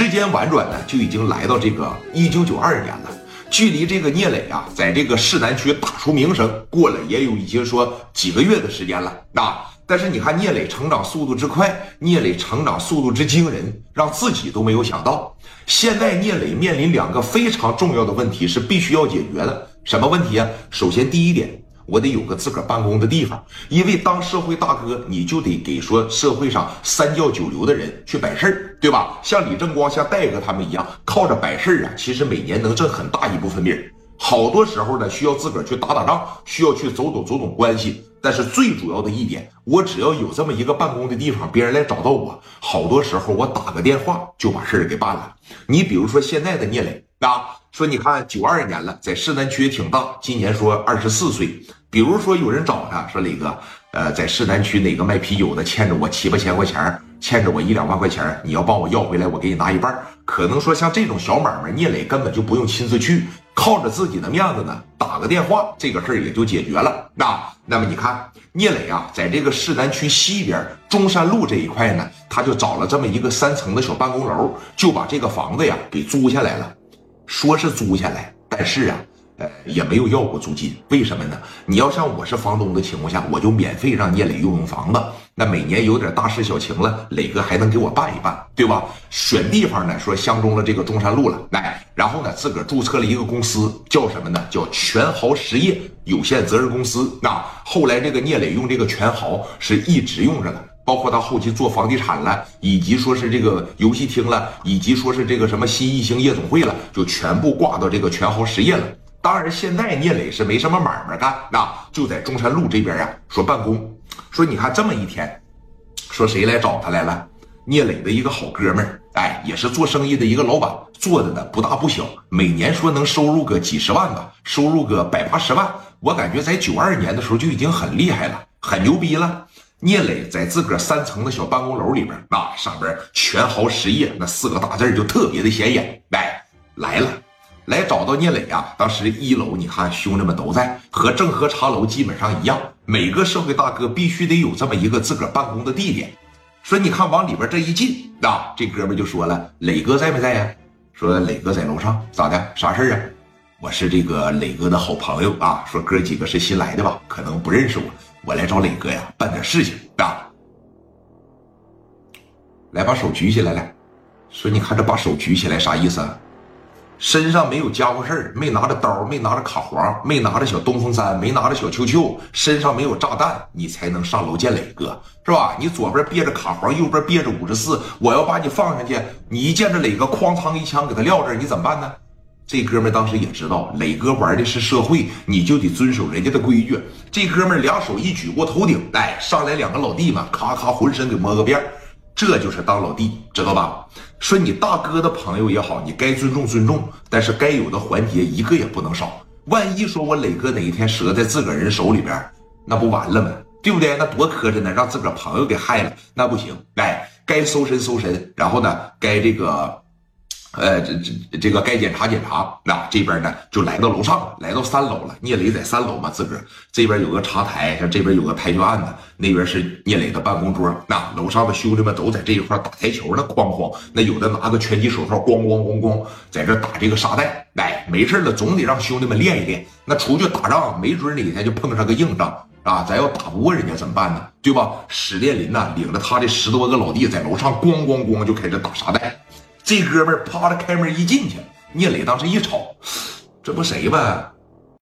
时间婉转呢，就已经来到这个一九九二年了。距离这个聂磊啊，在这个市南区打出名声，过了也有已经说几个月的时间了啊。但是你看聂磊成长速度之快，聂磊成长速度之惊人，让自己都没有想到。现在聂磊面临两个非常重要的问题，是必须要解决的。什么问题啊？首先第一点。我得有个自个儿办公的地方，因为当社会大哥，你就得给说社会上三教九流的人去摆事儿，对吧？像李正光、像戴哥他们一样，靠着摆事儿啊，其实每年能挣很大一部分米。好多时候呢，需要自个儿去打打仗，需要去走走走走关系。但是最主要的一点，我只要有这么一个办公的地方，别人来找到我，好多时候我打个电话就把事儿给办了。你比如说现在的聂磊啊，说你看九二年了，在市南区也挺大，今年说二十四岁。比如说有人找他说磊哥，呃，在市南区哪个卖啤酒的欠着我七八千块钱，欠着我一两万块钱，你要帮我要回来，我给你拿一半。可能说像这种小买卖，聂磊根本就不用亲自去。靠着自己的面子呢，打个电话，这个事儿也就解决了。那那么你看，聂磊啊，在这个市南区西边中山路这一块呢，他就找了这么一个三层的小办公楼，就把这个房子呀给租下来了。说是租下来，但是啊。呃也没有要过租金，为什么呢？你要像我是房东的情况下，我就免费让聂磊用用房子。那每年有点大事小情了，磊哥还能给我办一办，对吧？选地方呢，说相中了这个中山路了，来，然后呢，自个儿注册了一个公司，叫什么呢？叫全豪实业有限责任公司。那后来这个聂磊用这个全豪是一直用着的，包括他后期做房地产了，以及说是这个游戏厅了，以及说是这个什么新艺星夜总会了，就全部挂到这个全豪实业了。当然，现在聂磊是没什么买卖干，那就在中山路这边呀，说办公。说你看这么一天，说谁来找他来了？聂磊的一个好哥们儿，哎，也是做生意的一个老板，做的呢不大不小，每年说能收入个几十万吧，收入个百八十万。我感觉在九二年的时候就已经很厉害了，很牛逼了。聂磊在自个儿三层的小办公楼里边，那上边全豪实业那四个大字就特别的显眼。来，来了。来找到聂磊啊！当时一楼，你看兄弟们都在，和正和茶楼基本上一样。每个社会大哥必须得有这么一个自个儿办公的地点。说你看往里边这一进啊，这哥们就说了：“磊哥在没在呀？”说磊哥在楼上，咋的？啥事啊？我是这个磊哥的好朋友啊。说哥几个是新来的吧？可能不认识我，我来找磊哥呀，办点事情啊。来，把手举起来，来说，你看这把手举起来啥意思？身上没有家伙事儿，没拿着刀，没拿着卡簧，没拿着小东风三，没拿着小秋秋，身上没有炸弹，你才能上楼见磊哥，是吧？你左边憋着卡簧，右边憋着五十四，我要把你放上去，你一见着磊哥，哐当一枪给他撂这，你怎么办呢？这哥们当时也知道磊哥玩的是社会，你就得遵守人家的规矩。这哥们两手一举过头顶，哎，上来两个老弟们，咔咔浑身给摸个遍儿。这就是当老弟，知道吧？说你大哥的朋友也好，你该尊重尊重，但是该有的环节一个也不能少。万一说我磊哥哪一天折在自个儿人手里边，那不完了吗？对不对？那多磕碜呢，让自个儿朋友给害了，那不行。哎，该搜身搜身，然后呢，该这个。呃，这这这个该检查检查，那这边呢就来到楼上，来到三楼了。聂磊在三楼嘛，自个儿这边有个茶台，像这边有个台球案子，那边是聂磊的办公桌。那楼上的兄弟们都在这一块打台球呢，哐哐。那有的拿个拳击手套，咣咣咣咣，在这打这个沙袋。哎，没事了，总得让兄弟们练一练。那出去打仗，没准哪天就碰上个硬仗啊，咱要打不过人家怎么办呢？对吧？史殿林呢，领着他的十多个老弟在楼上咣咣咣就开始打沙袋。这哥们儿啪的开门一进去，聂磊当时一瞅，这不谁呗？